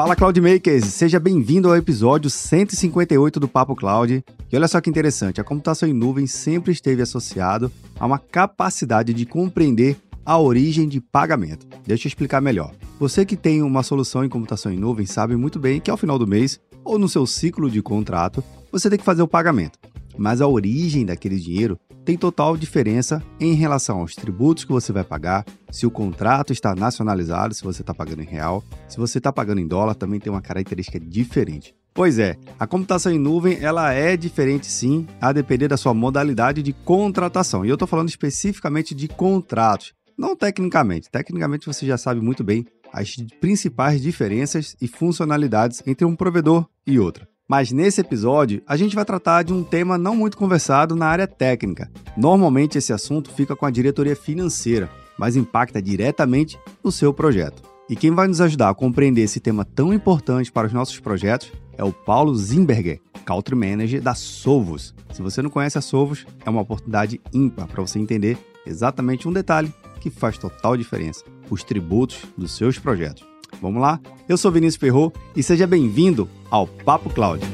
Fala Cloudmakers, seja bem-vindo ao episódio 158 do Papo Cloud. E olha só que interessante, a computação em nuvem sempre esteve associado a uma capacidade de compreender a origem de pagamento. Deixa eu explicar melhor. Você que tem uma solução em computação em nuvem sabe muito bem que ao final do mês ou no seu ciclo de contrato, você tem que fazer o pagamento. Mas a origem daquele dinheiro tem total diferença em relação aos tributos que você vai pagar, se o contrato está nacionalizado, se você está pagando em real, se você está pagando em dólar, também tem uma característica diferente. Pois é, a computação em nuvem ela é diferente sim, a depender da sua modalidade de contratação. E eu estou falando especificamente de contratos, não tecnicamente. Tecnicamente você já sabe muito bem as principais diferenças e funcionalidades entre um provedor e outro. Mas nesse episódio, a gente vai tratar de um tema não muito conversado na área técnica. Normalmente esse assunto fica com a diretoria financeira, mas impacta diretamente no seu projeto. E quem vai nos ajudar a compreender esse tema tão importante para os nossos projetos é o Paulo Zimberger, Country Manager da Sovos. Se você não conhece a Sovos, é uma oportunidade ímpar para você entender exatamente um detalhe que faz total diferença: os tributos dos seus projetos. Vamos lá? Eu sou Vinícius Ferro e seja bem-vindo ao Papo Cloud.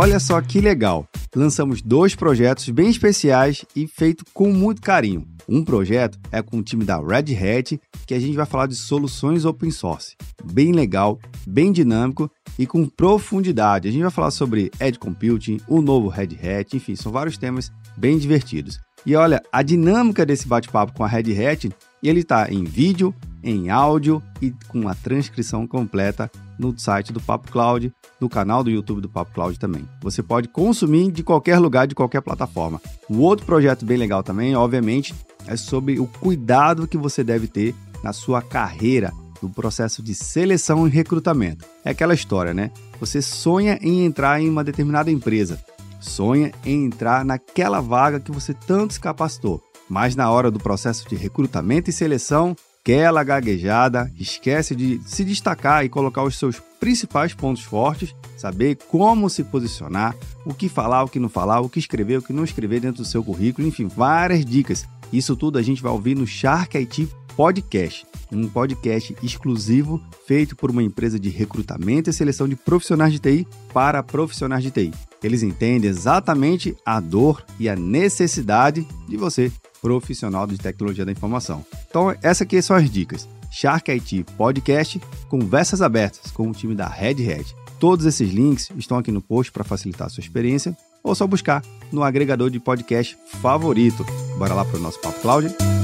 Olha só que legal! Lançamos dois projetos bem especiais e feito com muito carinho. Um projeto é com o time da Red Hat, que a gente vai falar de soluções open source. Bem legal, bem dinâmico e com profundidade. A gente vai falar sobre Edge Computing, o novo Red Hat, enfim, são vários temas bem divertidos. E olha, a dinâmica desse bate-papo com a Red Hat, ele está em vídeo, em áudio e com a transcrição completa no site do Papo Cloud, no canal do YouTube do Papo Cloud também. Você pode consumir de qualquer lugar, de qualquer plataforma. O outro projeto bem legal também, obviamente, é sobre o cuidado que você deve ter na sua carreira, no processo de seleção e recrutamento. É aquela história, né? Você sonha em entrar em uma determinada empresa, sonha em entrar naquela vaga que você tanto se capacitou, mas na hora do processo de recrutamento e seleção, aquela gaguejada, esquece de se destacar e colocar os seus principais pontos fortes, saber como se posicionar, o que falar, o que não falar, o que escrever, o que não escrever dentro do seu currículo, enfim, várias dicas isso tudo a gente vai ouvir no Shark IT Podcast, um podcast exclusivo feito por uma empresa de recrutamento e seleção de profissionais de TI para profissionais de TI. Eles entendem exatamente a dor e a necessidade de você, profissional de tecnologia da informação. Então, essas aqui são as dicas. Shark IT Podcast, conversas abertas com o time da Red Hat. Todos esses links estão aqui no post para facilitar a sua experiência ou só buscar no agregador de podcast favorito. Bora lá para o nosso Papo Cloud?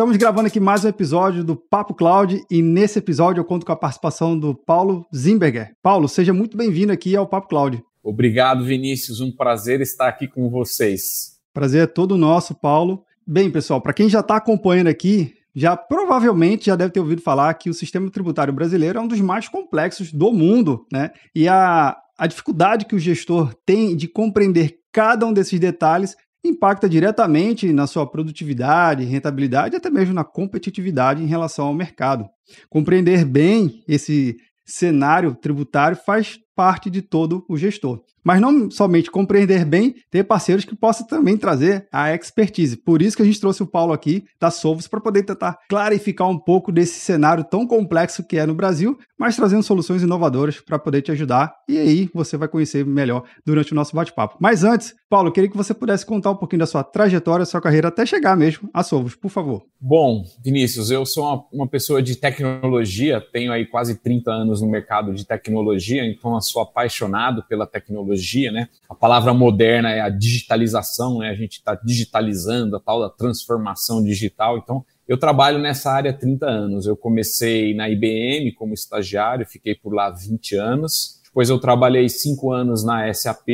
Estamos gravando aqui mais um episódio do Papo Cloud e nesse episódio eu conto com a participação do Paulo Zimberger. Paulo, seja muito bem-vindo aqui ao Papo Cloud. Obrigado, Vinícius. Um prazer estar aqui com vocês. Prazer é todo nosso, Paulo. Bem, pessoal, para quem já está acompanhando aqui, já provavelmente já deve ter ouvido falar que o sistema tributário brasileiro é um dos mais complexos do mundo, né? E a, a dificuldade que o gestor tem de compreender cada um desses detalhes impacta diretamente na sua produtividade, rentabilidade e até mesmo na competitividade em relação ao mercado. Compreender bem esse cenário tributário faz parte de todo o gestor. Mas não somente compreender bem, ter parceiros que possam também trazer a expertise. Por isso que a gente trouxe o Paulo aqui da Solvos para poder tentar clarificar um pouco desse cenário tão complexo que é no Brasil, mas trazendo soluções inovadoras para poder te ajudar. E aí você vai conhecer melhor durante o nosso bate-papo. Mas antes, Paulo, queria que você pudesse contar um pouquinho da sua trajetória, sua carreira até chegar mesmo a Solvos, por favor. Bom, Vinícius, eu sou uma, uma pessoa de tecnologia, tenho aí quase 30 anos no mercado de tecnologia, então sou apaixonado pela tecnologia, né? A palavra moderna é a digitalização, né? A gente está digitalizando a tal da transformação digital. Então, eu trabalho nessa área há 30 anos. Eu comecei na IBM como estagiário, fiquei por lá 20 anos. Depois eu trabalhei cinco anos na SAP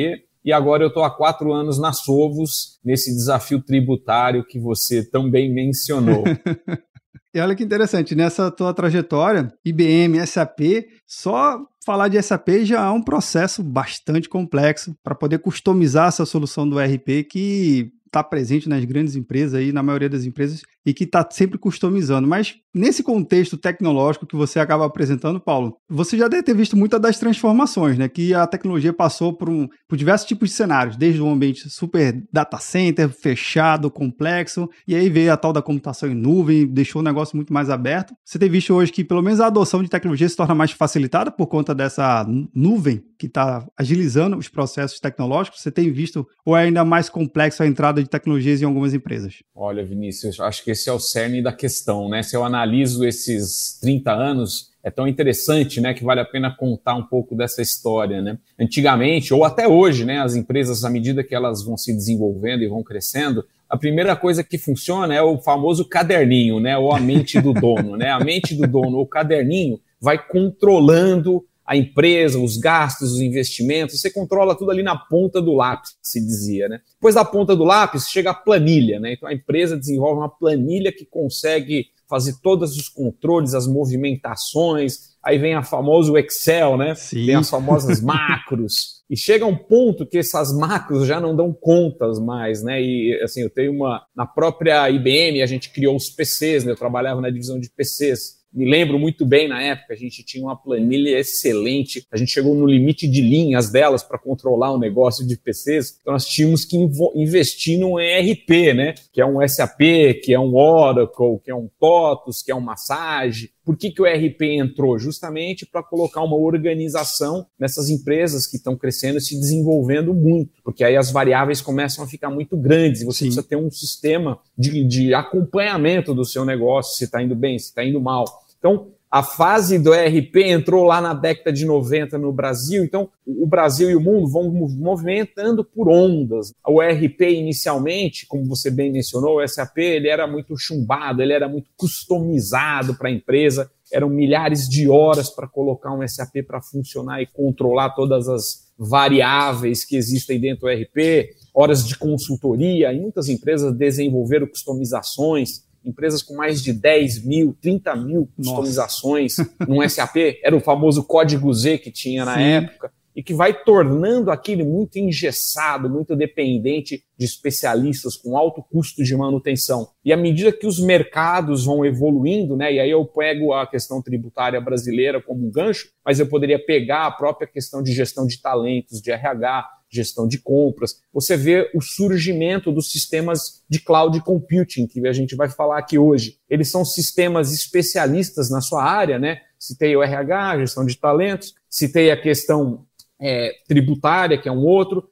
e agora eu estou há quatro anos na Sovos, nesse desafio tributário que você tão bem mencionou. E olha que interessante, nessa tua trajetória, IBM, SAP, só falar de SAP já é um processo bastante complexo para poder customizar essa solução do RP que está presente nas grandes empresas aí, na maioria das empresas, e que está sempre customizando. Mas nesse contexto tecnológico que você acaba apresentando, Paulo, você já deve ter visto muitas das transformações, né? Que a tecnologia passou por, um, por diversos tipos de cenários, desde um ambiente super data center, fechado, complexo, e aí veio a tal da computação em nuvem, deixou o negócio muito mais aberto. Você tem visto hoje que pelo menos a adoção de tecnologia se torna mais facilitada por conta dessa nuvem que está agilizando os processos tecnológicos? Você tem visto ou é ainda mais complexo a entrada de tecnologias em algumas empresas? Olha, Vinícius, acho que esse é o cerne da questão, né? Se eu analiso esses 30 anos, é tão interessante, né, que vale a pena contar um pouco dessa história, né? Antigamente, ou até hoje, né, as empresas, à medida que elas vão se desenvolvendo e vão crescendo, a primeira coisa que funciona é o famoso caderninho, né, ou a mente do dono, né? A mente do dono, o caderninho, vai controlando a empresa, os gastos, os investimentos, você controla tudo ali na ponta do lápis, se dizia, né? Depois da ponta do lápis chega a planilha, né? Então a empresa desenvolve uma planilha que consegue fazer todos os controles, as movimentações, aí vem a famoso Excel, né? Sim. Tem as famosas macros. E chega um ponto que essas macros já não dão contas mais, né? E assim, eu tenho uma. Na própria IBM, a gente criou os PCs, né? Eu trabalhava na divisão de PCs me lembro muito bem na época, a gente tinha uma planilha excelente, a gente chegou no limite de linhas delas para controlar o negócio de PCs, então nós tínhamos que investir num ERP, né? Que é um SAP, que é um Oracle, que é um TOTUS, que é um Massage. Por que, que o ERP entrou? Justamente para colocar uma organização nessas empresas que estão crescendo e se desenvolvendo muito, porque aí as variáveis começam a ficar muito grandes e você Sim. precisa ter um sistema de, de acompanhamento do seu negócio, se está indo bem, se está indo mal. Então, a fase do ERP entrou lá na década de 90 no Brasil, então o Brasil e o mundo vão movimentando por ondas. O ERP inicialmente, como você bem mencionou, o SAP, ele era muito chumbado, ele era muito customizado para a empresa, eram milhares de horas para colocar um SAP para funcionar e controlar todas as variáveis que existem dentro do ERP, horas de consultoria, e muitas empresas desenvolveram customizações empresas com mais de 10 mil, 30 mil customizações no SAP, era o famoso código Z que tinha na Sim. época, e que vai tornando aquilo muito engessado, muito dependente de especialistas com alto custo de manutenção. E à medida que os mercados vão evoluindo, né, e aí eu pego a questão tributária brasileira como um gancho, mas eu poderia pegar a própria questão de gestão de talentos, de RH, gestão de compras, você vê o surgimento dos sistemas de cloud computing, que a gente vai falar aqui hoje. Eles são sistemas especialistas na sua área, né? Citei o RH, gestão de talentos, citei a questão é, tributária, que é um outro,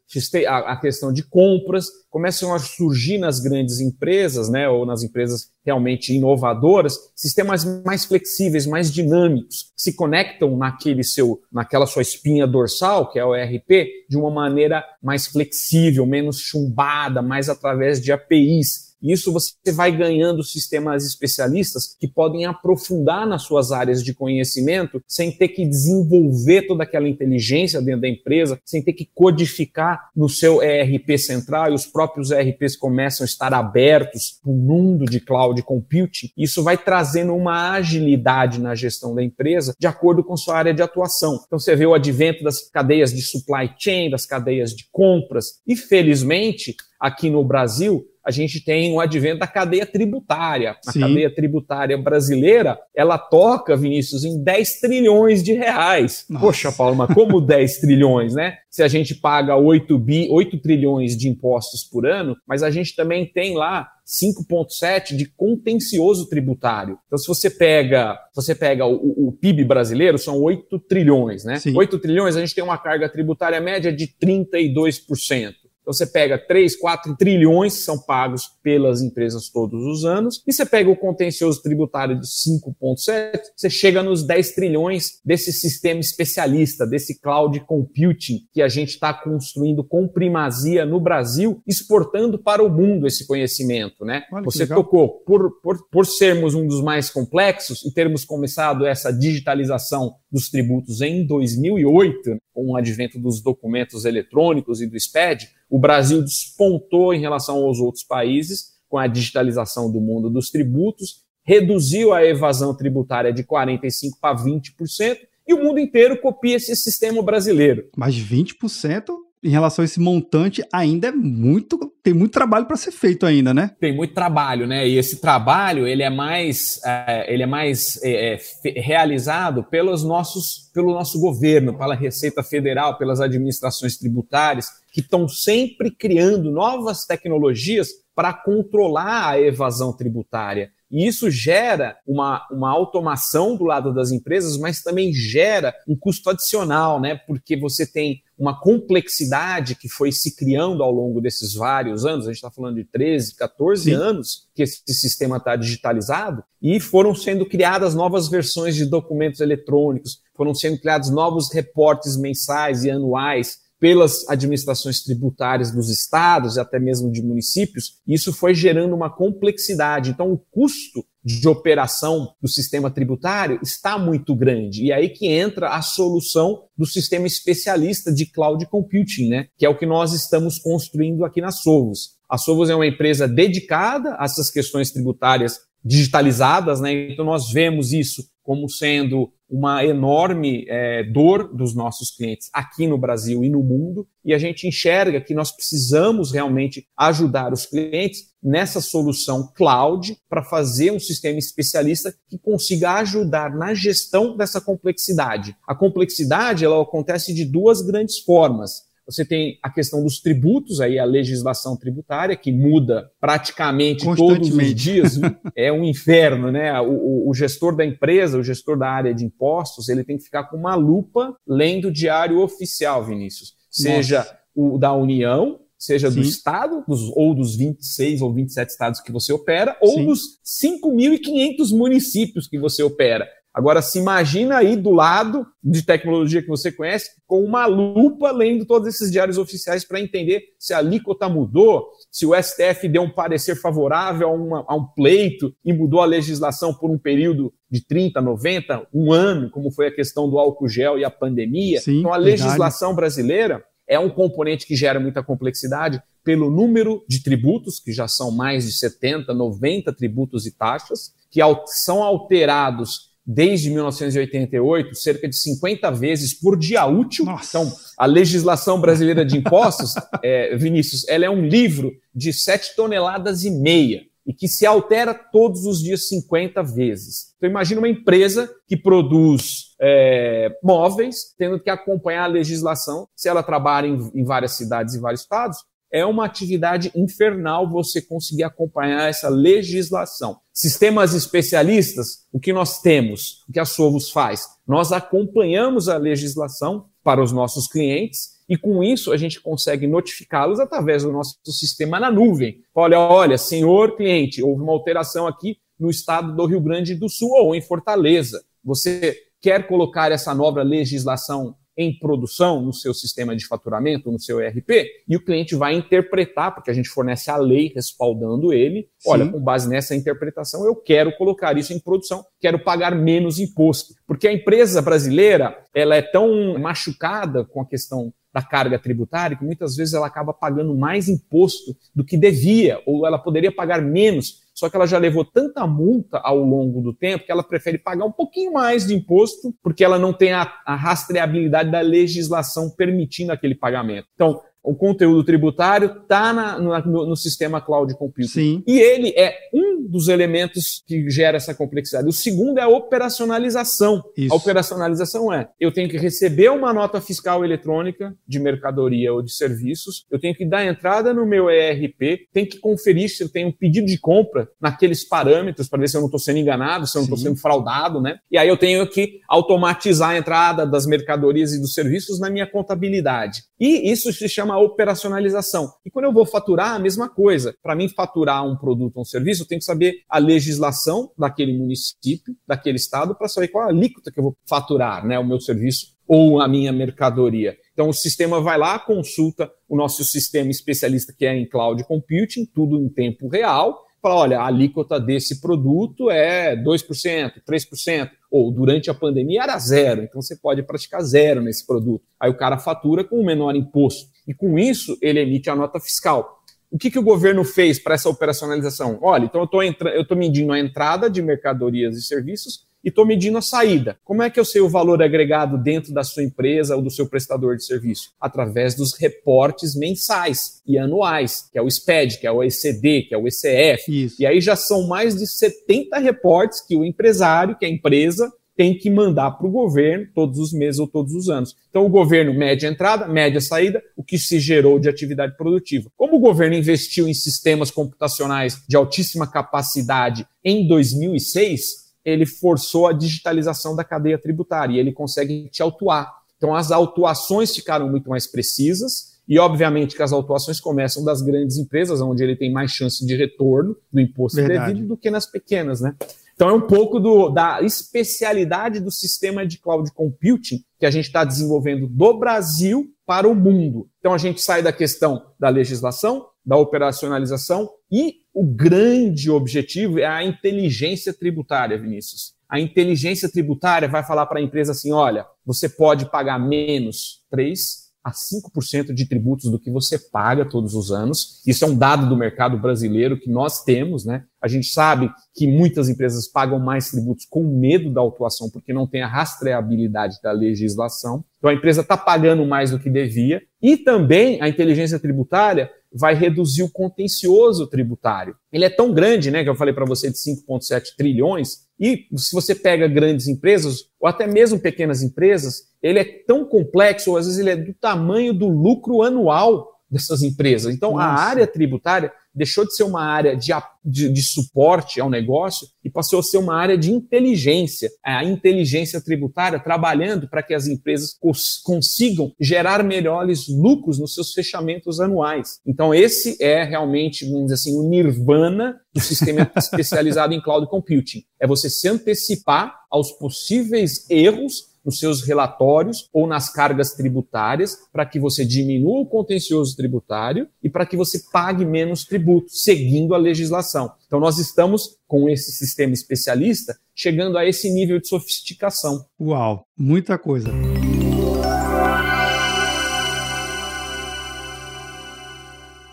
a, questão de compras, começam a surgir nas grandes empresas, né, ou nas empresas realmente inovadoras, sistemas mais flexíveis, mais dinâmicos, que se conectam naquele seu, naquela sua espinha dorsal, que é o ERP, de uma maneira mais flexível, menos chumbada, mais através de APIs, isso você vai ganhando sistemas especialistas que podem aprofundar nas suas áreas de conhecimento sem ter que desenvolver toda aquela inteligência dentro da empresa, sem ter que codificar no seu ERP central e os próprios ERPs começam a estar abertos para o mundo de cloud computing. Isso vai trazendo uma agilidade na gestão da empresa de acordo com sua área de atuação. Então você vê o advento das cadeias de supply chain, das cadeias de compras e felizmente aqui no Brasil a gente tem o advento da cadeia tributária. A Sim. cadeia tributária brasileira, ela toca, Vinícius, em 10 trilhões de reais. Nossa. Poxa, Paulo, mas como 10 trilhões, né? Se a gente paga 8, bi, 8 trilhões de impostos por ano, mas a gente também tem lá 5,7 de contencioso tributário. Então, se você pega, você pega o, o, PIB brasileiro, são 8 trilhões, né? Sim. 8 trilhões, a gente tem uma carga tributária média de 32%. Então você pega 3, 4 trilhões que são pagos pelas empresas todos os anos, e você pega o contencioso tributário de 5,7, você chega nos 10 trilhões desse sistema especialista, desse cloud computing que a gente está construindo com primazia no Brasil, exportando para o mundo esse conhecimento. Né? você tocou, por, por, por sermos um dos mais complexos e termos começado essa digitalização dos tributos em 2008, com o advento dos documentos eletrônicos e do SPED, o Brasil despontou em relação aos outros países com a digitalização do mundo dos tributos, reduziu a evasão tributária de 45% para 20%, e o mundo inteiro copia esse sistema brasileiro. Mas 20% em relação a esse montante, ainda é muito. Tem muito trabalho para ser feito ainda, né? Tem muito trabalho, né? E esse trabalho ele é mais, é, ele é mais é, é, realizado pelos nossos, pelo nosso governo, pela Receita Federal, pelas administrações tributárias, que estão sempre criando novas tecnologias para controlar a evasão tributária. E isso gera uma, uma automação do lado das empresas, mas também gera um custo adicional, né? Porque você tem uma complexidade que foi se criando ao longo desses vários anos, a gente está falando de 13, 14 Sim. anos que esse sistema está digitalizado, e foram sendo criadas novas versões de documentos eletrônicos, foram sendo criados novos reportes mensais e anuais pelas administrações tributárias dos estados e até mesmo de municípios, isso foi gerando uma complexidade. Então, o custo de operação do sistema tributário está muito grande. E aí que entra a solução do sistema especialista de cloud computing, né? Que é o que nós estamos construindo aqui na Sovos. A Sovos é uma empresa dedicada a essas questões tributárias digitalizadas, né? Então nós vemos isso como sendo uma enorme é, dor dos nossos clientes aqui no Brasil e no mundo, e a gente enxerga que nós precisamos realmente ajudar os clientes nessa solução cloud para fazer um sistema especialista que consiga ajudar na gestão dessa complexidade. A complexidade ela acontece de duas grandes formas. Você tem a questão dos tributos, aí a legislação tributária, que muda praticamente todos os dias. é um inferno, né? O, o, gestor da empresa, o gestor da área de impostos, ele tem que ficar com uma lupa lendo o diário oficial, Vinícius. Seja Nossa. o da União, seja Sim. do Estado, dos, ou dos 26 ou 27 estados que você opera, ou Sim. dos 5.500 municípios que você opera. Agora, se imagina aí do lado de tecnologia que você conhece, com uma lupa lendo todos esses diários oficiais para entender se a alíquota mudou, se o STF deu um parecer favorável a, uma, a, um pleito e mudou a legislação por um período de 30, 90, um ano, como foi a questão do álcool gel e a pandemia. Sim, então, a legislação verdade. brasileira é um componente que gera muita complexidade pelo número de tributos, que já são mais de 70, 90 tributos e taxas, que são alterados desde 1988, cerca de 50 vezes por dia útil. Nossa. Então, a legislação brasileira de impostos, é, Vinícius, ela é um livro de 7 toneladas e meia e que se altera todos os dias 50 vezes. Então, imagina uma empresa que produz é, móveis, tendo que acompanhar a legislação, se ela trabalha em, em várias cidades e vários estados, é uma atividade infernal você conseguir acompanhar essa legislação. Sistemas especialistas, o que nós temos, o que a Sovos faz? Nós acompanhamos a legislação para os nossos clientes e com isso a gente consegue notificá-los através do nosso sistema na nuvem. Olha, olha, senhor cliente, houve uma alteração aqui no estado do Rio Grande do Sul ou em Fortaleza. Você quer colocar essa nova legislação em produção no seu sistema de faturamento, no seu ERP, e o cliente vai interpretar, porque a gente fornece a lei respaldando ele. Sim. Olha, com base nessa interpretação, eu quero colocar isso em produção, quero pagar menos imposto. Porque a empresa brasileira, ela é tão machucada com a questão da carga tributária que muitas vezes ela acaba pagando mais imposto do que devia, ou ela poderia pagar menos só que ela já levou tanta multa ao longo do tempo que ela prefere pagar um pouquinho mais de imposto, porque ela não tem a, a rastreabilidade da legislação permitindo aquele pagamento. Então, o conteúdo tributário está no, no, sistema cloud computing. Sim. E ele é um dos elementos que gera essa complexidade. O segundo é a operacionalização. Isso. A operacionalização é: eu tenho que receber uma nota fiscal eletrônica de mercadoria ou de serviços, eu tenho que dar entrada no meu ERP, tenho que conferir se eu tenho um pedido de compra naqueles parâmetros para ver se eu não estou sendo enganado, se eu não estou sendo fraudado, né? E aí eu tenho que automatizar a entrada das mercadorias e dos serviços na minha contabilidade. E isso se chama operacionalização. E quando eu vou faturar, a mesma coisa. Para mim, faturar um produto ou um serviço, eu tenho que saber a legislação daquele município, daquele estado, para saber qual é a alíquota que eu vou faturar, né, o meu serviço ou a minha mercadoria. Então, o sistema vai lá, consulta o nosso sistema especialista que é em cloud computing, tudo em tempo real, fala, olha, a alíquota desse produto é 2%, 3%, ou durante a pandemia era zero, então você pode praticar zero nesse produto. Aí o cara fatura com o menor imposto. E com isso, ele emite a nota fiscal. O que, que o governo fez para essa operacionalização? Olha, então eu estou medindo a entrada de mercadorias e serviços e estou medindo a saída. Como é que eu sei o valor agregado dentro da sua empresa ou do seu prestador de serviço? Através dos reportes mensais e anuais, que é o SPED, que é o ECD, que é o ECF. Isso. E aí já são mais de 70 reportes que o empresário, que é a empresa, tem que mandar para o governo todos os meses ou todos os anos. Então, o governo mede a entrada, mede a saída, o que se gerou de atividade produtiva. Como o governo investiu em sistemas computacionais de altíssima capacidade em 2006, ele forçou a digitalização da cadeia tributária e ele consegue te autuar. Então, as autuações ficaram muito mais precisas. E, obviamente, que as autuações começam das grandes empresas, onde ele tem mais chance de retorno do imposto Verdade. devido do que nas pequenas, né? Então, é um pouco do, da especialidade do sistema de cloud computing que a gente está desenvolvendo do Brasil para o mundo. Então, a gente sai da questão da legislação, da operacionalização e o grande objetivo é a inteligência tributária, Vinícius. A inteligência tributária vai falar para a empresa assim: olha, você pode pagar menos 3, a 5% de tributos do que você paga todos os anos. Isso é um dado do mercado brasileiro que nós temos, né? A gente sabe que muitas empresas pagam mais tributos com medo da autuação, porque não tem a rastreabilidade da legislação. Então a empresa está pagando mais do que devia. E também a inteligência tributária vai reduzir o contencioso tributário. Ele é tão grande, né, que eu falei para você de 5,7 trilhões, e se você pega grandes empresas, ou até mesmo pequenas empresas, ele é tão complexo, ou às vezes ele é do tamanho do lucro anual dessas empresas. Então, Nossa. a área tributária deixou de ser uma área de, de, de, suporte ao negócio e passou a ser uma área de inteligência. A inteligência tributária trabalhando para que as empresas cons consigam gerar melhores lucros nos seus fechamentos anuais. Então, esse é realmente, vamos dizer assim, o nirvana do sistema especializado em cloud computing. É você se antecipar aos possíveis erros nos seus relatórios ou nas cargas tributárias para que você diminua o contencioso tributário e para que você pague menos tributo, seguindo a legislação. Então, nós estamos com esse sistema especialista chegando a esse nível de sofisticação. Uau, muita coisa.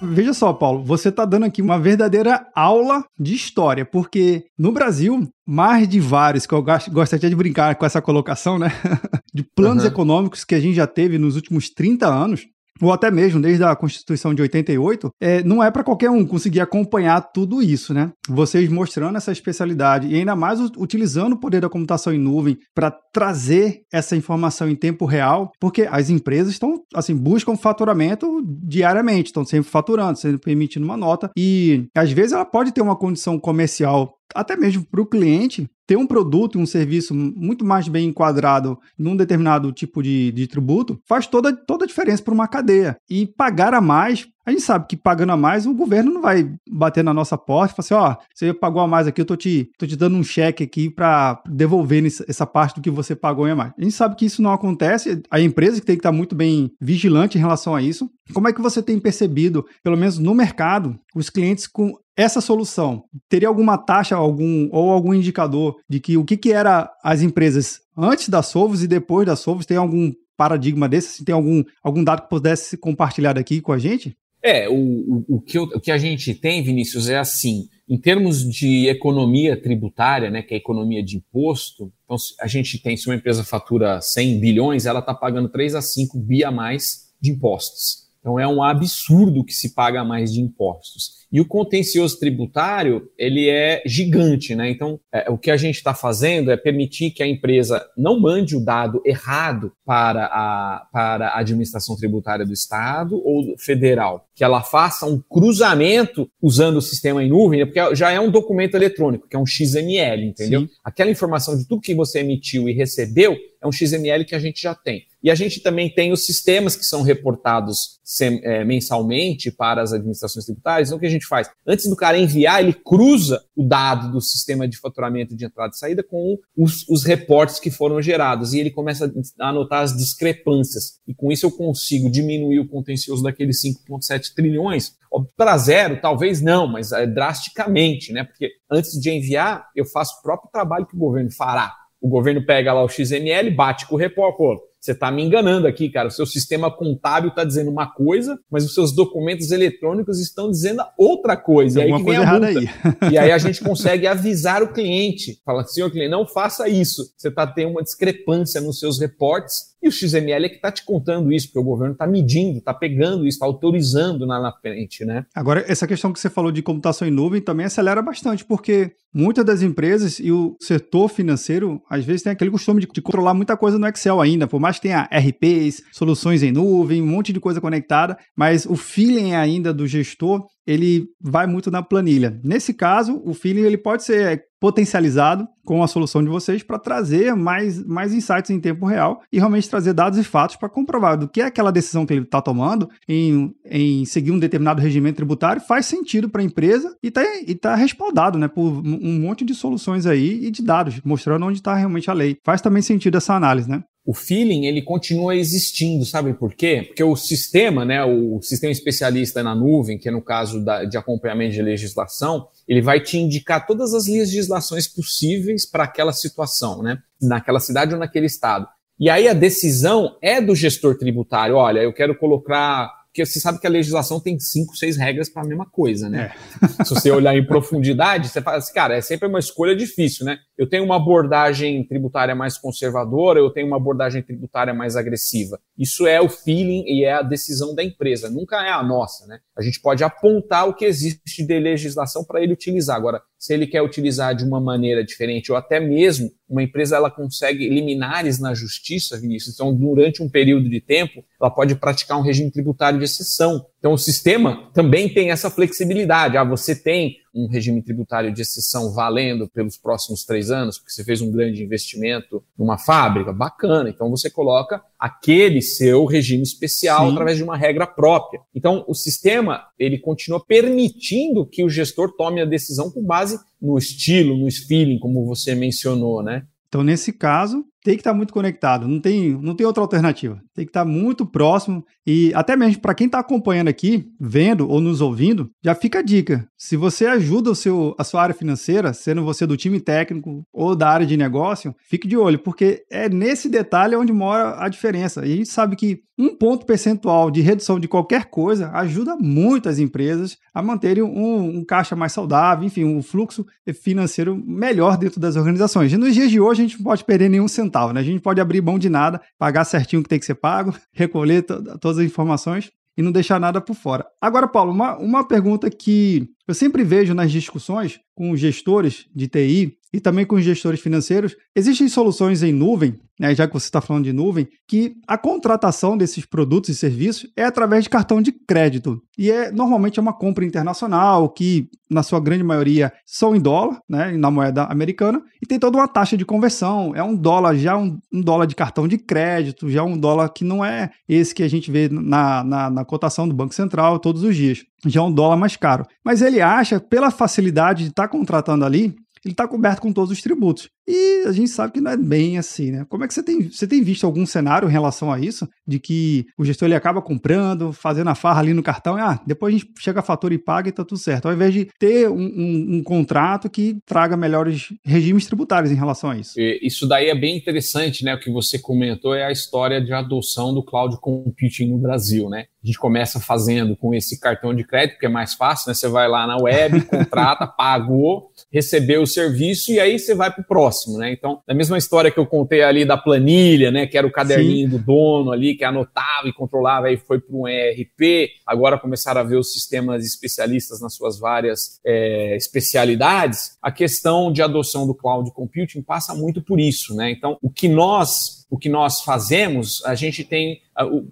Veja só, Paulo, você está dando aqui uma verdadeira aula de história, porque no Brasil, mais de vários, que eu gosto até de brincar com essa colocação, né? de planos uhum. econômicos que a gente já teve nos últimos 30 anos, ou até mesmo desde a Constituição de 88, é, não é para qualquer um conseguir acompanhar tudo isso, né? Vocês mostrando essa especialidade e ainda mais utilizando o poder da computação em nuvem para trazer essa informação em tempo real, porque as empresas estão, assim, buscam faturamento diariamente, estão sempre faturando, sempre emitindo uma nota e às vezes ela pode ter uma condição comercial até mesmo para o cliente, ter um produto e um serviço muito mais bem enquadrado num determinado tipo de, de tributo faz toda, toda a diferença para uma cadeia. E pagar a mais, a gente sabe que pagando a mais, o governo não vai bater na nossa porta e falar assim: ó, você pagou a mais aqui, eu tô te, tô te dando um cheque aqui para devolver essa parte do que você pagou a mais. A gente sabe que isso não acontece, a empresa que tem que estar muito bem vigilante em relação a isso. Como é que você tem percebido, pelo menos no mercado, os clientes com essa solução teria alguma taxa algum, ou algum indicador de que o que, que era as empresas antes da Sovos e depois da Sovos? Tem algum paradigma desse? Tem algum, algum dado que pudesse compartilhar aqui com a gente? É, o, o, o, que o que a gente tem, Vinícius, é assim, em termos de economia tributária, né, que é a economia de imposto, então a gente tem, se uma empresa fatura 100 bilhões, ela está pagando 3 a 5 bi a mais de impostos. Então é um absurdo que se paga mais de impostos. E o contencioso tributário, ele é gigante, né? Então, é, o que a gente está fazendo é permitir que a empresa não mande o dado errado para a, para a administração tributária do Estado ou federal, que ela faça um cruzamento usando o sistema em nuvem, né? porque já é um documento eletrônico, que é um XML, entendeu? Sim. Aquela informação de tudo que você emitiu e recebeu é um XML que a gente já tem. E a gente também tem os sistemas que são reportados é, mensalmente para as administrações tributárias. Então, o que a gente faz? Antes do cara enviar, ele cruza o dado do sistema de faturamento de entrada e saída com os, os reportes que foram gerados. E ele começa a anotar as discrepâncias. E com isso eu consigo diminuir o contencioso daqueles 5,7 trilhões para zero, talvez não, mas é, drasticamente, né? Porque antes de enviar, eu faço o próprio trabalho que o governo fará. O governo pega lá o XML, bate com o repórter, você está me enganando aqui, cara. O seu sistema contábil está dizendo uma coisa, mas os seus documentos eletrônicos estão dizendo outra coisa. Tem e aí coisa errada aí. E aí a gente consegue avisar o cliente. Fala, senhor cliente, não faça isso. Você está tendo uma discrepância nos seus reportes e o XML é que está te contando isso, porque o governo está medindo, está pegando isso, está autorizando lá na frente, né? Agora, essa questão que você falou de computação em nuvem também acelera bastante, porque muitas das empresas e o setor financeiro, às vezes, tem aquele costume de, de controlar muita coisa no Excel ainda, por mais que tenha RPs, soluções em nuvem, um monte de coisa conectada, mas o feeling ainda do gestor ele vai muito na planilha. Nesse caso, o feeling ele pode ser potencializado com a solução de vocês para trazer mais, mais insights em tempo real e realmente trazer dados e fatos para comprovar do que é aquela decisão que ele está tomando em, em seguir um determinado regimento tributário faz sentido para a empresa e está e tá respaldado né, por um monte de soluções aí e de dados, mostrando onde está realmente a lei. Faz também sentido essa análise, né? O feeling ele continua existindo, sabe por quê? Porque o sistema, né, o sistema especialista na nuvem, que é no caso da, de acompanhamento de legislação, ele vai te indicar todas as legislações possíveis para aquela situação, né, naquela cidade ou naquele estado. E aí a decisão é do gestor tributário. Olha, eu quero colocar porque você sabe que a legislação tem cinco, seis regras para a mesma coisa, né? É. Se você olhar em profundidade, você fala assim, cara, é sempre uma escolha difícil, né? Eu tenho uma abordagem tributária mais conservadora, eu tenho uma abordagem tributária mais agressiva. Isso é o feeling e é a decisão da empresa, nunca é a nossa, né? A gente pode apontar o que existe de legislação para ele utilizar. Agora, se ele quer utilizar de uma maneira diferente, ou até mesmo uma empresa ela consegue liminares na justiça, Vinícius, então durante um período de tempo, ela pode praticar um regime tributário de exceção. Então o sistema também tem essa flexibilidade. Ah, você tem um regime tributário de exceção valendo pelos próximos três anos, porque você fez um grande investimento numa fábrica, bacana. Então você coloca aquele seu regime especial Sim. através de uma regra própria. Então o sistema ele continua permitindo que o gestor tome a decisão com base no estilo, no feeling, como você mencionou, né? Então, nesse caso, tem que estar muito conectado, não tem, não tem outra alternativa. Tem que estar muito próximo e até mesmo para quem está acompanhando aqui, vendo ou nos ouvindo, já fica a dica. Se você ajuda o seu, a sua área financeira, sendo você do time técnico ou da área de negócio, fique de olho, porque é nesse detalhe onde mora a diferença. E a gente sabe que um ponto percentual de redução de qualquer coisa ajuda muito as empresas a manterem um, um caixa mais saudável, enfim, um fluxo financeiro melhor dentro das organizações. E nos dias de hoje a gente não pode perder nenhum centavo, né? A gente pode abrir mão de nada, pagar certinho o que tem que ser pago, recolher todas as informações e não deixar nada por fora. Agora, Paulo, uma, uma pergunta que eu sempre vejo nas discussões com gestores de TI e também com gestores financeiros, existem soluções em nuvem, né, já que você está falando de nuvem, que a contratação desses produtos e serviços é através de cartão de crédito. E é normalmente é uma compra internacional, que na sua grande maioria são em dólar, né, na moeda americana, e tem toda uma taxa de conversão. É um dólar, já um, um dólar de cartão de crédito, já um dólar que não é esse que a gente vê na, na, na cotação do Banco Central todos os dias. Já é um dólar mais caro. Mas ele acha, pela facilidade de estar tá contratando ali, ele está coberto com todos os tributos. E a gente sabe que não é bem assim, né? Como é que você tem, você tem visto algum cenário em relação a isso? De que o gestor ele acaba comprando, fazendo a farra ali no cartão, e ah, depois a gente chega a fatura e paga e tá tudo certo. Ao invés de ter um, um, um contrato que traga melhores regimes tributários em relação a isso. Isso daí é bem interessante, né? O que você comentou é a história de adoção do cloud computing no Brasil, né? A gente começa fazendo com esse cartão de crédito, que é mais fácil, né? Você vai lá na web, contrata, pagou, recebeu o serviço e aí você vai para o próximo, né? Então, a mesma história que eu contei ali da planilha, né? Que era o caderninho Sim. do dono ali, que anotava e controlava, aí foi para um ERP. Agora começaram a ver os sistemas especialistas nas suas várias é, especialidades. A questão de adoção do cloud computing passa muito por isso, né? Então, o que nós o que nós fazemos, a gente tem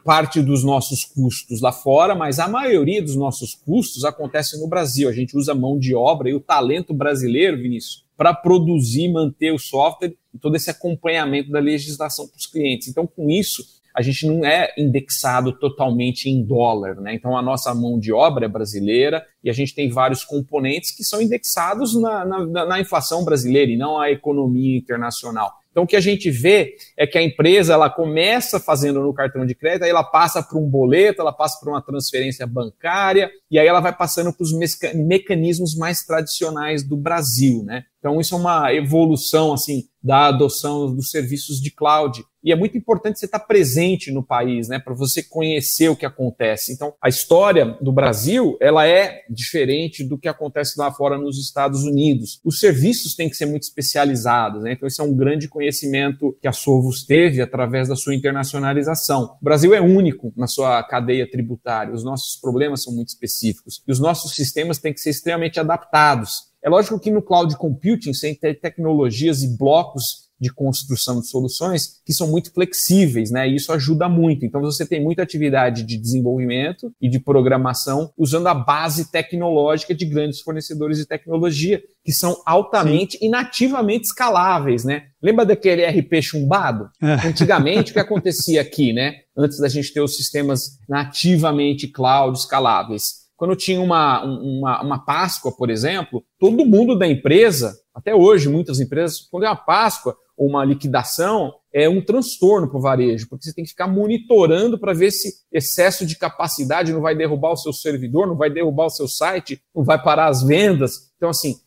parte dos nossos custos lá fora, mas a maioria dos nossos custos acontece no Brasil. A gente usa mão de obra e o talento brasileiro, Vinícius, para produzir, manter o software e todo esse acompanhamento da legislação para os clientes. Então, com isso, a gente não é indexado totalmente em dólar, né? Então a nossa mão de obra é brasileira e a gente tem vários componentes que são indexados na, na, na inflação brasileira e não a economia internacional. Então, o que a gente vê é que a empresa ela começa fazendo no cartão de crédito, aí ela passa para um boleto, ela passa para uma transferência bancária, e aí ela vai passando para os mecanismos mais tradicionais do Brasil, né? Então, isso é uma evolução assim da adoção dos serviços de cloud e é muito importante você estar presente no país, né, para você conhecer o que acontece. Então, a história do Brasil, ela é diferente do que acontece lá fora nos Estados Unidos. Os serviços têm que ser muito especializados, né? Então, esse é um grande conhecimento que a Sovos teve através da sua internacionalização. O Brasil é único na sua cadeia tributária. Os nossos problemas são muito específicos e os nossos sistemas têm que ser extremamente adaptados. É lógico que no cloud computing, sem tecnologias e blocos de construção de soluções que são muito flexíveis, né? E isso ajuda muito. Então você tem muita atividade de desenvolvimento e de programação usando a base tecnológica de grandes fornecedores de tecnologia que são altamente Sim. e nativamente escaláveis, né? Lembra daquele RP chumbado? É. Antigamente, o que acontecia aqui, né? Antes da gente ter os sistemas nativamente cloud escaláveis. Quando tinha uma, uma, uma Páscoa, por exemplo, todo mundo da empresa, até hoje, muitas empresas, quando é uma Páscoa, ou uma liquidação é um transtorno para o varejo, porque você tem que ficar monitorando para ver se excesso de capacidade não vai derrubar o seu servidor, não vai derrubar o seu site, não vai parar as vendas. Então, assim,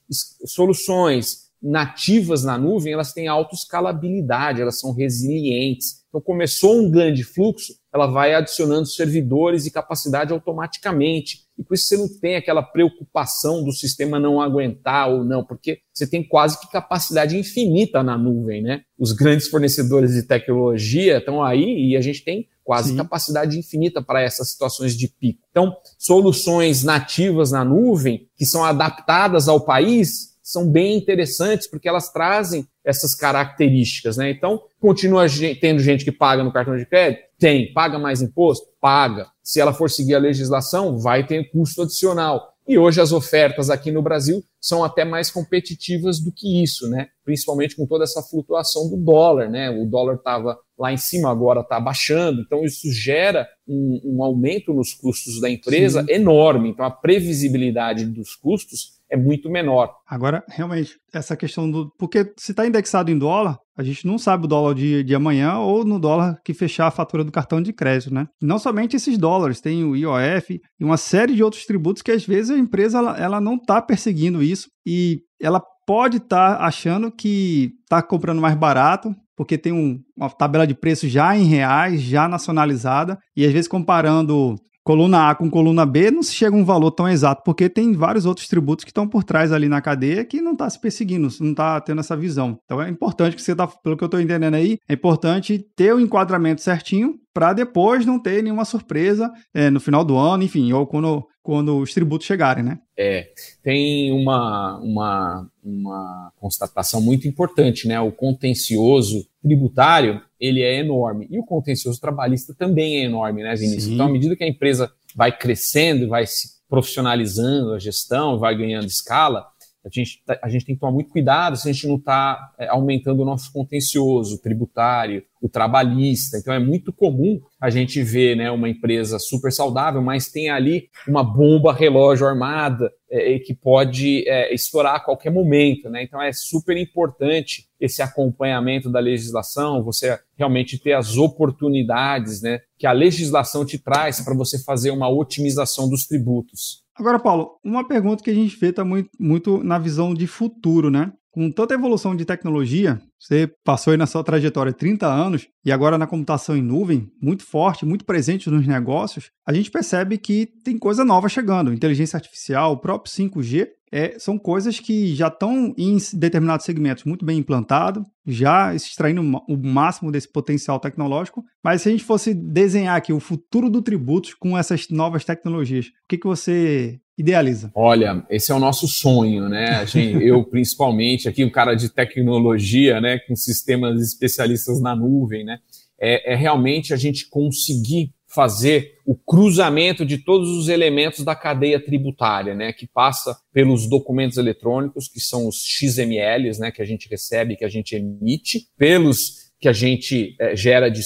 soluções nativas na nuvem, elas têm autoescalabilidade, elas são resilientes. Então, começou um grande fluxo, ela vai adicionando servidores e capacidade automaticamente. E por isso você não tem aquela preocupação do sistema não aguentar ou não, porque você tem quase que capacidade infinita na nuvem, né? Os grandes fornecedores de tecnologia estão aí e a gente tem quase Sim. capacidade infinita para essas situações de pico. Então, soluções nativas na nuvem que são adaptadas ao país são bem interessantes porque elas trazem essas características, né? Então, continua tendo gente que paga no cartão de crédito? Tem. Paga mais imposto? Paga. Se ela for seguir a legislação, vai ter custo adicional. E hoje as ofertas aqui no Brasil são até mais competitivas do que isso, né? Principalmente com toda essa flutuação do dólar, né? O dólar estava lá em cima, agora está baixando, então isso gera um, um, aumento nos custos da empresa Sim. enorme. Então a previsibilidade dos custos é muito menor. Agora, realmente, essa questão do. Porque se está indexado em dólar, a gente não sabe o dólar de, de amanhã ou no dólar que fechar a fatura do cartão de crédito, né? não somente esses dólares, tem o IOF e uma série de outros tributos que às vezes a empresa ela, ela não está perseguindo isso e ela pode estar tá achando que está comprando mais barato porque tem um, uma tabela de preço já em reais, já nacionalizada, e às vezes comparando coluna A com coluna B, não se chega a um valor tão exato, porque tem vários outros tributos que estão por trás ali na cadeia que não está se perseguindo, não está tendo essa visão. Então é importante que você está, pelo que eu estou entendendo aí, é importante ter o enquadramento certinho para depois não ter nenhuma surpresa é, no final do ano, enfim, ou quando, quando os tributos chegarem, né? É, tem uma, uma, uma constatação muito importante, né? O contencioso tributário, ele é enorme. E o contencioso trabalhista também é enorme, né, Vinícius? Sim. Então, à medida que a empresa vai crescendo, vai se profissionalizando a gestão, vai ganhando escala, a gente, tá, a gente tem que tomar muito cuidado se a gente não está é, aumentando o nosso contencioso tributário, o trabalhista. Então é muito comum a gente ver né, uma empresa super saudável, mas tem ali uma bomba relógio armada é, que pode é, estourar a qualquer momento. Né? Então é super importante esse acompanhamento da legislação, você realmente ter as oportunidades né, que a legislação te traz para você fazer uma otimização dos tributos. Agora, Paulo, uma pergunta que a gente vê está muito, muito na visão de futuro, né? Com tanta evolução de tecnologia, você passou aí na sua trajetória 30 anos e agora na computação em nuvem, muito forte, muito presente nos negócios, a gente percebe que tem coisa nova chegando. Inteligência artificial, o próprio 5G, é, são coisas que já estão em determinados segmentos muito bem implantado, já extraindo o máximo desse potencial tecnológico. Mas se a gente fosse desenhar aqui o futuro do tributos com essas novas tecnologias, o que, que você idealiza? Olha, esse é o nosso sonho, né? Gente, eu, principalmente, aqui, um cara de tecnologia, né, com sistemas especialistas na nuvem, né? É, é realmente a gente conseguir fazer o cruzamento de todos os elementos da cadeia tributária, né, que passa pelos documentos eletrônicos, que são os XMLs, né, que a gente recebe, que a gente emite, pelos que a gente é, gera de,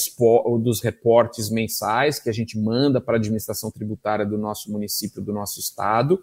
dos reportes mensais, que a gente manda para a administração tributária do nosso município, do nosso estado,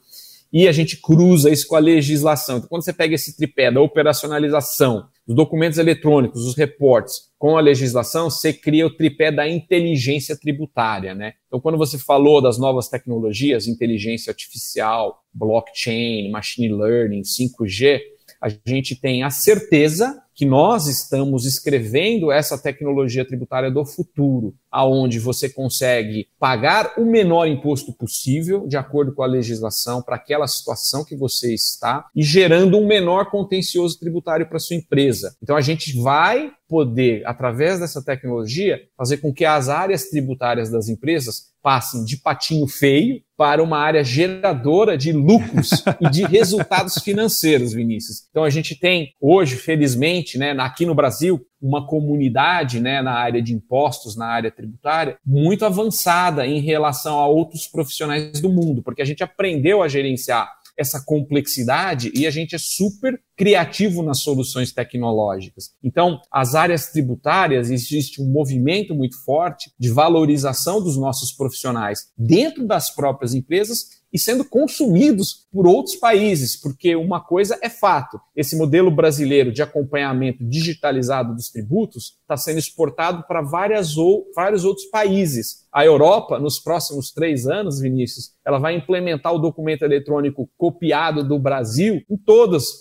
e a gente cruza isso com a legislação. Então, quando você pega esse tripé da operacionalização, dos documentos eletrônicos, os reportes, com a legislação, você cria o tripé da inteligência tributária, né? Então, quando você falou das novas tecnologias, inteligência artificial, blockchain, machine learning, 5G, a gente tem a certeza que nós estamos escrevendo essa tecnologia tributária do futuro, aonde você consegue pagar o menor imposto possível, de acordo com a legislação, para aquela situação que você está, e gerando um menor contencioso tributário para sua empresa. Então a gente vai poder, através dessa tecnologia, fazer com que as áreas tributárias das empresas passem de patinho feio para uma área geradora de lucros e de resultados financeiros, Vinícius. Então a gente tem hoje, felizmente, né, aqui no Brasil, uma comunidade né, na área de impostos, na área tributária, muito avançada em relação a outros profissionais do mundo, porque a gente aprendeu a gerenciar essa complexidade e a gente é super criativo nas soluções tecnológicas. Então, as áreas tributárias, existe um movimento muito forte de valorização dos nossos profissionais dentro das próprias empresas e sendo consumidos por outros países, porque uma coisa é fato: esse modelo brasileiro de acompanhamento digitalizado dos tributos está sendo exportado para várias ou, vários outros países. A Europa, nos próximos três anos, Vinícius, ela vai implementar o documento eletrônico copiado do Brasil em todos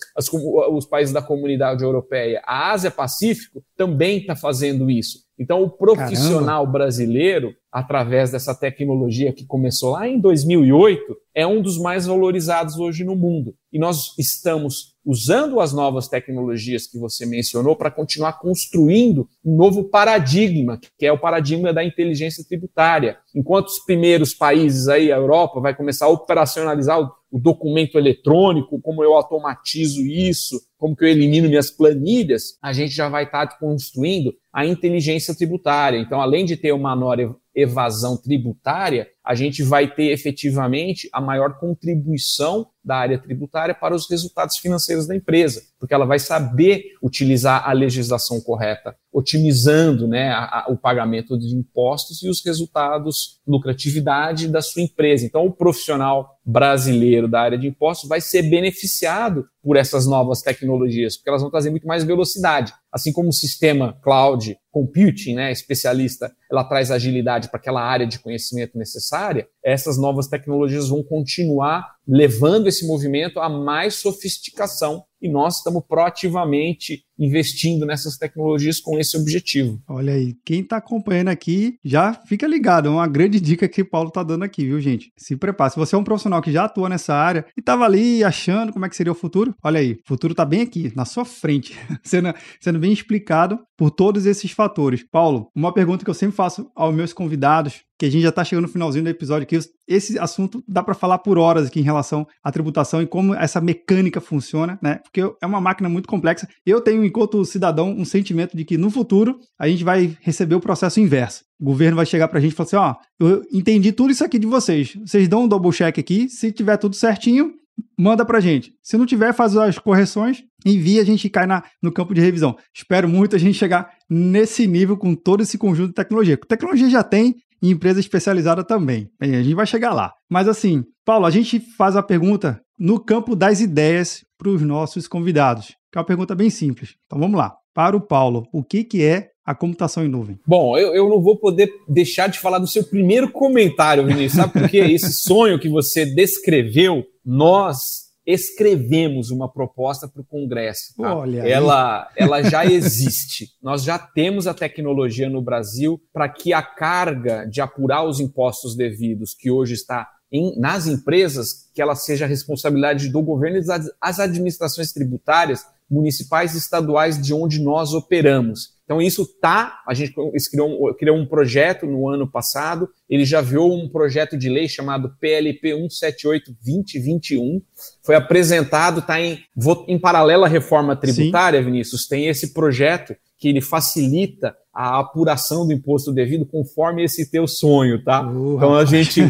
os países da comunidade europeia. A Ásia Pacífico também está fazendo isso. Então, o profissional Caramba. brasileiro, através dessa tecnologia que começou lá em 2008, é um dos mais valorizados hoje no mundo. E nós estamos usando as novas tecnologias que você mencionou para continuar construindo um novo paradigma, que é o paradigma da inteligência tributária. Enquanto os primeiros países aí, a Europa, vai começar a operacionalizar o, o documento eletrônico, como eu automatizo isso, como que eu elimino minhas planilhas, a gente já vai estar construindo a inteligência tributária. Então, além de ter uma evasão tributária, a gente vai ter efetivamente a maior contribuição da área tributária para os resultados financeiros da empresa, porque ela vai saber utilizar a legislação correta, otimizando né, a, a, o pagamento de impostos e os resultados, lucratividade da sua empresa. Então, o profissional brasileiro da área de impostos vai ser beneficiado por essas novas tecnologias, porque elas vão trazer muito mais velocidade. Assim como o sistema cloud computing, né, especialista, ela traz agilidade para aquela área de conhecimento necessária, essas novas tecnologias vão continuar levando esse movimento a mais sofisticação e nós estamos proativamente investindo nessas tecnologias com esse objetivo. Olha aí, quem está acompanhando aqui já fica ligado, é uma grande dica que o Paulo está dando aqui, viu, gente? Se prepare. Se você é um profissional que já atua nessa área e estava ali achando como é que seria o futuro, olha aí, o futuro está bem aqui, na sua frente, sendo, sendo bem explicado por todos esses fatores. Paulo, uma pergunta que eu sempre faço aos meus convidados, que a gente já está chegando no finalzinho do episódio aqui. Esse assunto dá para falar por horas aqui em relação à tributação e como essa mecânica funciona, né? Porque é uma máquina muito complexa. Eu tenho, enquanto cidadão, um sentimento de que no futuro a gente vai receber o processo inverso. O governo vai chegar para a gente e falar assim: ó, eu entendi tudo isso aqui de vocês. Vocês dão um double check aqui. Se tiver tudo certinho, manda pra gente. Se não tiver, faz as correções, envia, a gente cai na, no campo de revisão. Espero muito a gente chegar nesse nível com todo esse conjunto de tecnologia. Tecnologia já tem e empresa especializada também. a gente vai chegar lá. Mas assim, Paulo, a gente faz a pergunta no campo das ideias para os nossos convidados, que é uma pergunta bem simples. Então vamos lá. Para o Paulo, o que, que é a computação em nuvem? Bom, eu, eu não vou poder deixar de falar do seu primeiro comentário, Vinícius. Sabe por quê? Esse sonho que você descreveu, nós escrevemos uma proposta para o Congresso. Tá? Olha ela, ela já existe. Nós já temos a tecnologia no Brasil para que a carga de apurar os impostos devidos, que hoje está em, nas empresas, que ela seja responsabilidade do governo e das administrações tributárias municipais e estaduais de onde nós operamos. Então, isso tá. A gente criou um, criou um projeto no ano passado, ele já viu um projeto de lei chamado PLP 178-2021. Foi apresentado, está em, em paralelo à reforma tributária, Sim. Vinícius. Tem esse projeto que ele facilita a apuração do imposto devido conforme esse teu sonho, tá? Uh, então a gente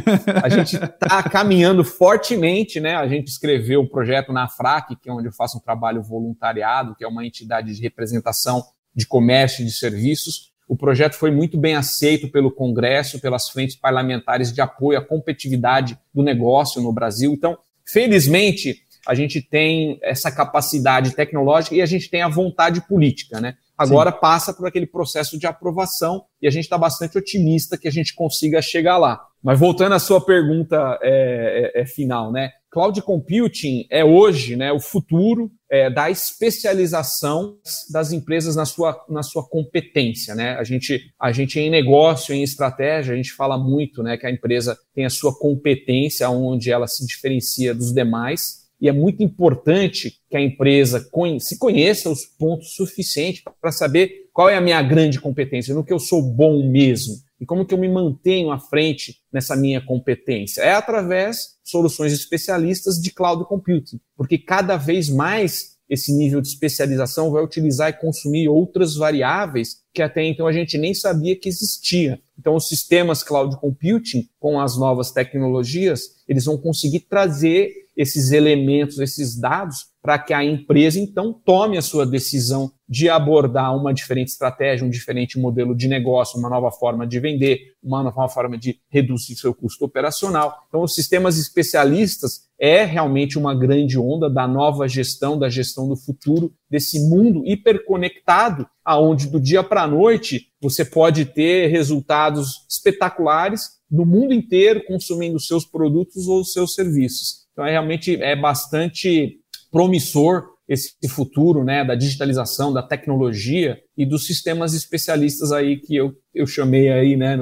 a gente está caminhando fortemente, né? A gente escreveu o um projeto na FRAC, que é onde eu faço um trabalho voluntariado, que é uma entidade de representação de comércio e de serviços. O projeto foi muito bem aceito pelo Congresso, pelas frentes parlamentares de apoio à competitividade do negócio no Brasil. Então, felizmente, a gente tem essa capacidade tecnológica e a gente tem a vontade política, né? Agora Sim. passa por aquele processo de aprovação e a gente está bastante otimista que a gente consiga chegar lá. Mas voltando à sua pergunta é, é, é final, né? Cloud Computing é hoje né, o futuro é, da especialização das empresas na sua, na sua competência. Né? A, gente, a gente em negócio, em estratégia, a gente fala muito né, que a empresa tem a sua competência, onde ela se diferencia dos demais. E é muito importante que a empresa se conheça os pontos suficientes para saber qual é a minha grande competência, no que eu sou bom mesmo e como que eu me mantenho à frente nessa minha competência? É através de soluções especialistas de cloud computing, porque cada vez mais esse nível de especialização vai utilizar e consumir outras variáveis que até então a gente nem sabia que existia. Então, os sistemas cloud computing, com as novas tecnologias, eles vão conseguir trazer esses elementos, esses dados, para que a empresa, então, tome a sua decisão de abordar uma diferente estratégia, um diferente modelo de negócio, uma nova forma de vender, uma nova forma de reduzir seu custo operacional. Então, os sistemas especialistas é realmente uma grande onda da nova gestão, da gestão do futuro, desse mundo hiperconectado, aonde do dia para a noite você pode ter resultados espetaculares no mundo inteiro consumindo seus produtos ou seus serviços. Então, é realmente é bastante promissor esse futuro né, da digitalização, da tecnologia e dos sistemas especialistas aí que eu, eu chamei aí né,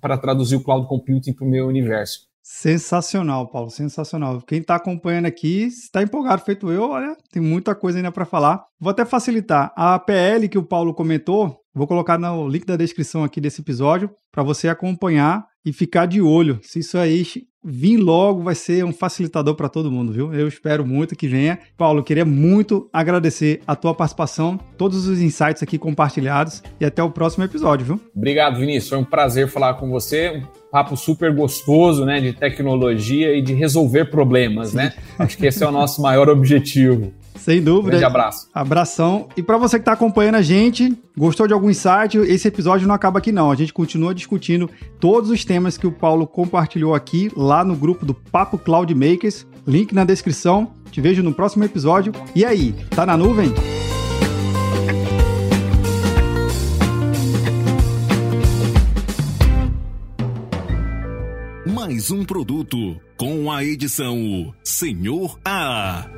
para traduzir o cloud computing para o meu universo. Sensacional, Paulo, sensacional. Quem está acompanhando aqui, está empolgado, feito eu, olha, tem muita coisa ainda para falar. Vou até facilitar. A PL que o Paulo comentou, vou colocar no link da descrição aqui desse episódio para você acompanhar e ficar de olho. Se isso aí vir logo, vai ser um facilitador para todo mundo, viu? Eu espero muito que venha. Paulo, queria muito agradecer a tua participação, todos os insights aqui compartilhados e até o próximo episódio, viu? Obrigado, Vinícius. Foi um prazer falar com você. Um papo super gostoso, né, de tecnologia e de resolver problemas, Sim. né? Acho que esse é o nosso maior objetivo. Sem dúvida. Grande abraço. Abração. E para você que está acompanhando a gente, gostou de algum insight? Esse episódio não acaba aqui não. A gente continua discutindo todos os temas que o Paulo compartilhou aqui lá no grupo do Papo Cloud Makers. Link na descrição. Te vejo no próximo episódio. E aí, tá na nuvem? Mais um produto com a edição Senhor A.